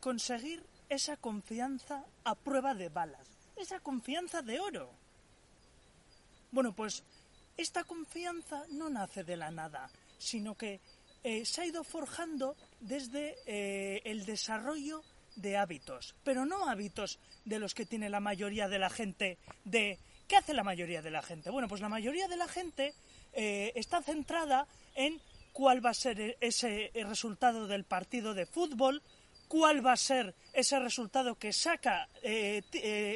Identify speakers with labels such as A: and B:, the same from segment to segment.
A: conseguir esa confianza a prueba de balas, esa confianza de oro. Bueno, pues esta confianza no nace de la nada, sino que eh, se ha ido forjando desde eh, el desarrollo de hábitos, pero no hábitos de los que tiene la mayoría de la gente de... ¿Qué hace la mayoría de la gente? Bueno, pues la mayoría de la gente eh, está centrada en cuál va a ser ese resultado del partido de fútbol, cuál va a ser ese resultado que saca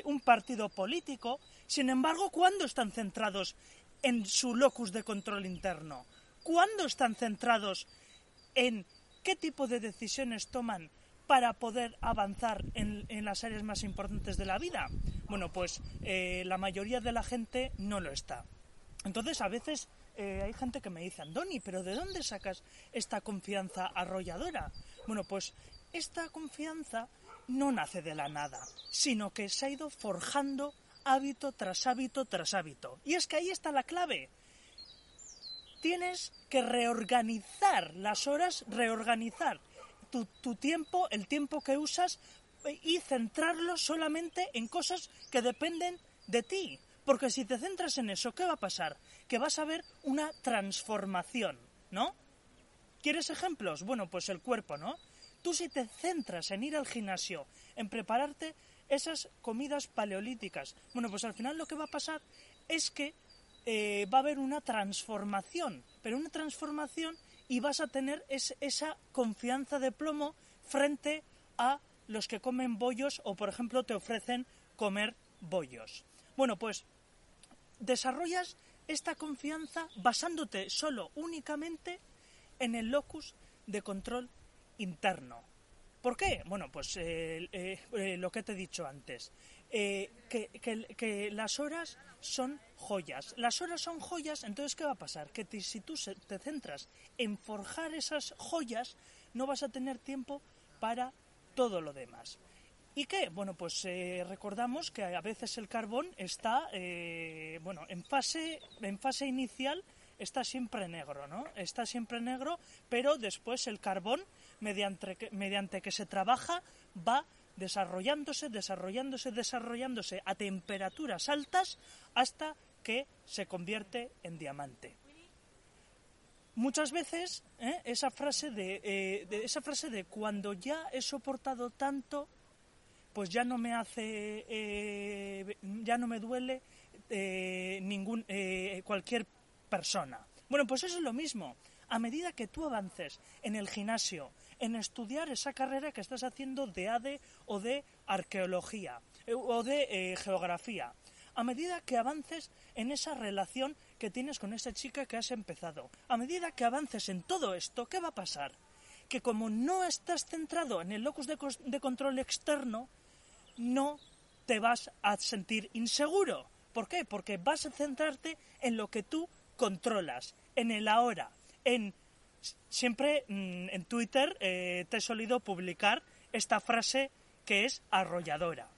A: un partido político. Sin embargo, ¿cuándo están centrados en su locus de control interno? ¿Cuándo están centrados en qué tipo de decisiones toman para poder avanzar en, las áreas más importantes de la vida? Bueno, pues eh, la mayoría de la gente no lo está. Entonces, a veces eh, hay gente que me dice, Andoni, pero ¿de dónde sacas esta confianza arrolladora? Bueno, pues esta confianza no nace de la nada, sino que se ha ido forjando hábito tras hábito tras hábito. Y es que ahí está la clave tienes que reorganizar las horas, reorganizar tu, tiempo, el tiempo que usas y centrarlo solamente en cosas que dependen de ti. Porque si te centras en eso, ¿qué va a pasar? Que vas a ver una transformación, ¿no? ¿Quieres ejemplos? Bueno, pues el cuerpo, ¿no? Tú si te centras en ir al gimnasio, en prepararte esas comidas paleolíticas, bueno, pues al final lo que va a pasar es que eh, va a haber una transformación, pero una transformación y vas a tener esa confianza de plomo frente a los que comen bollos o, por ejemplo, te ofrecen comer bollos. Bueno, pues desarrollas esta confianza basándote solo, únicamente en el locus de control interno. ¿Por qué? Bueno, pues eh, eh, lo que te he dicho antes. que, que, las horas son joyas. Las horas son joyas, entonces ¿qué va a pasar? Que si tú te centras en forjar esas joyas, no vas a tener tiempo para todo lo demás. ¿Y qué? Bueno, pues eh, recordamos que a veces el carbón está, eh, bueno, en fase, en fase inicial está siempre negro, ¿no? Está siempre negro, pero después el carbón, mediante, mediante que se trabaja, va desarrollándose, desarrollándose, desarrollándose a temperaturas altas hasta que se convierte en diamante. Muchas veces ¿eh? esa frase eh, de, esa frase de cuando ya he soportado tanto, pues ya no me hace, eh, ya no me duele ningún cualquier persona. Bueno, pues eso es lo mismo. A medida que tú avances en el gimnasio, en estudiar esa carrera que estás haciendo de ADE o de arqueología o de geografía, a medida que avances en esa relación que tienes con esa chica que has empezado. A medida que avances en todo esto, ¿qué va a pasar? Que como no estás centrado en el locus de, de control externo, no te vas a sentir inseguro. ¿Por qué? Porque vas a centrarte en lo que tú controlas, en el ahora, en siempre mm, en Twitter eh, te he solido publicar esta frase que es arrolladora.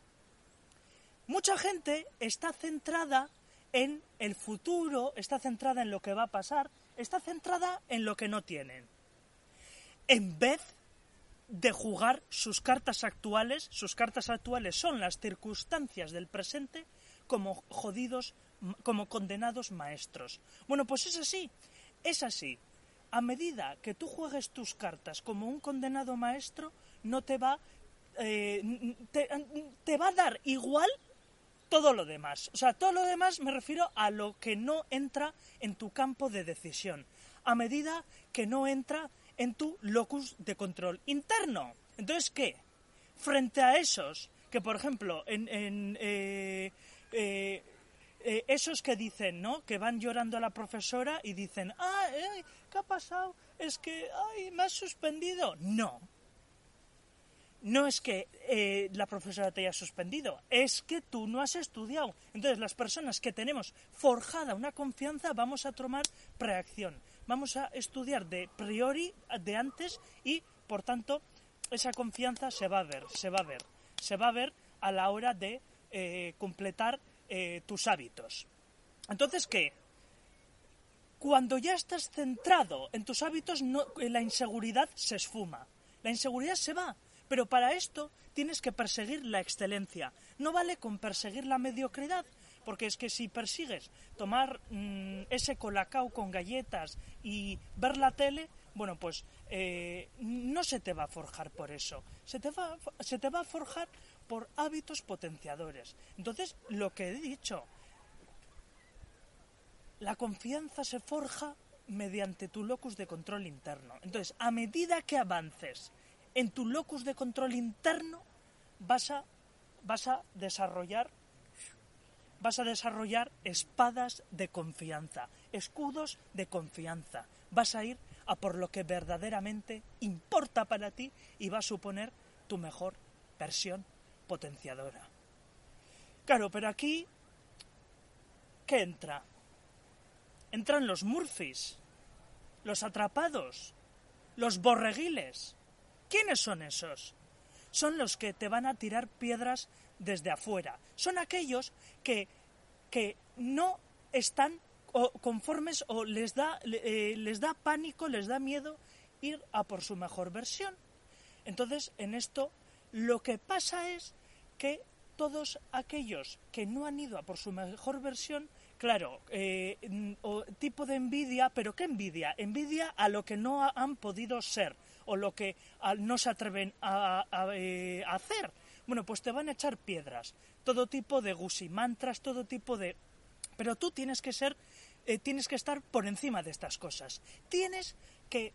A: Mucha gente está centrada en el futuro, está centrada en lo que va a pasar, está centrada en lo que no tienen. En vez de jugar sus cartas actuales, sus cartas actuales son las circunstancias del presente como jodidos, como condenados maestros. Bueno, pues es así, es así. A medida que tú juegues tus cartas como un condenado maestro, no te va, eh, te va a dar igual todo lo demás. O sea, todo lo demás me refiero a lo que no entra en tu campo de decisión, a medida que no entra en tu locus de control interno. Entonces, ¿qué? Frente a esos, que por ejemplo, en, eh, eh, eh, esos que dicen, ¿no? Que van llorando a la profesora y dicen, ah, ¿qué ha pasado? Es que, ay, me has suspendido. No, no es que eh, la profesora te haya suspendido, es que tú no has estudiado. Entonces, las personas que tenemos forjada una confianza, vamos a tomar preacción. Vamos a estudiar de priori, de antes, y, por tanto, esa confianza se va a ver, se va a ver. Se va a ver a la hora de eh, completar eh, tus hábitos. Entonces, ¿qué? Cuando ya estás centrado en tus hábitos, la inseguridad se esfuma. La inseguridad se va Pero para esto tienes que perseguir la excelencia. No vale con perseguir la mediocridad, porque es que si persigues tomar mm, ese colacao con galletas y ver la tele, bueno, pues eh, no se te va a forjar por eso. Se te, va, se te va a forjar por hábitos potenciadores. Entonces, lo que he dicho, la confianza se forja mediante tu locus de control interno. Entonces, a medida que avances en tu locus de control interno, vas a, vas a desarrollar vas a desarrollar espadas de confianza, escudos de confianza. Vas a ir a por lo que verdaderamente importa para ti y va a suponer tu mejor versión potenciadora. Claro, pero aquí, ¿qué entra? Entran los Murphys, los atrapados, los borreguiles. ¿Quiénes son esos? Son los que te van a tirar piedras desde afuera. Son aquellos que, que no están conformes o les da, eh, les da pánico, les da miedo ir a por su mejor versión. Entonces, en esto lo que pasa es que todos aquellos que no han ido a por su mejor versión, claro, eh, tipo de envidia, pero ¿qué envidia? Envidia a lo que no han podido ser o lo que no se atreven a, eh, hacer. Bueno, pues te van a echar piedras, todo tipo de gusimantras, todo tipo de... Pero tú tienes que ser, eh, tienes que estar por encima de estas cosas. Tienes que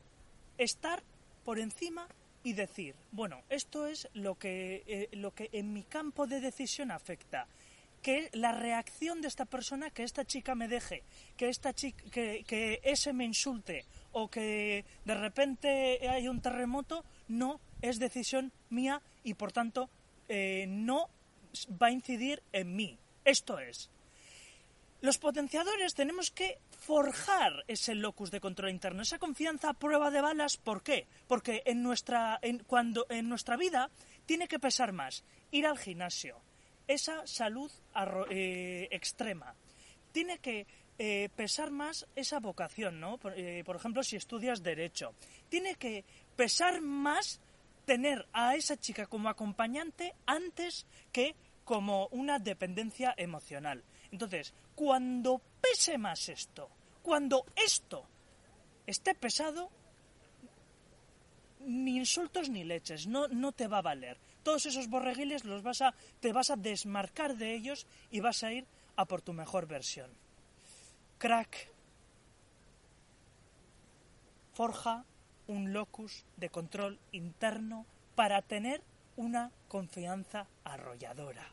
A: estar por encima y decir, bueno, esto es lo que, eh, lo que en mi campo de decisión afecta. Que la reacción de esta persona, que esta chica me deje, que, esta chica, que, que ese me insulte o que de repente hay un terremoto, no es decisión mía y por tanto eh, no va a incidir en mí. Esto es, los potenciadores tenemos que forjar ese locus de control interno, esa confianza a prueba de balas. ¿Por qué? Porque en nuestra, en, cuando, en nuestra vida tiene que pesar más ir al gimnasio, esa salud eh, extrema. Tiene que eh, pesar más esa vocación, ¿no? Por, por ejemplo, si estudias derecho. Tiene que pesar más tener a esa chica como acompañante antes que como una dependencia emocional. Entonces, cuando pese más esto, cuando esto esté pesado, ni insultos ni leches, no, no te va a valer. Todos esos borreguiles los vas a, te vas a desmarcar de ellos y vas a ir a por tu mejor versión. Crack forja un locus de control interno para tener una confianza arrolladora.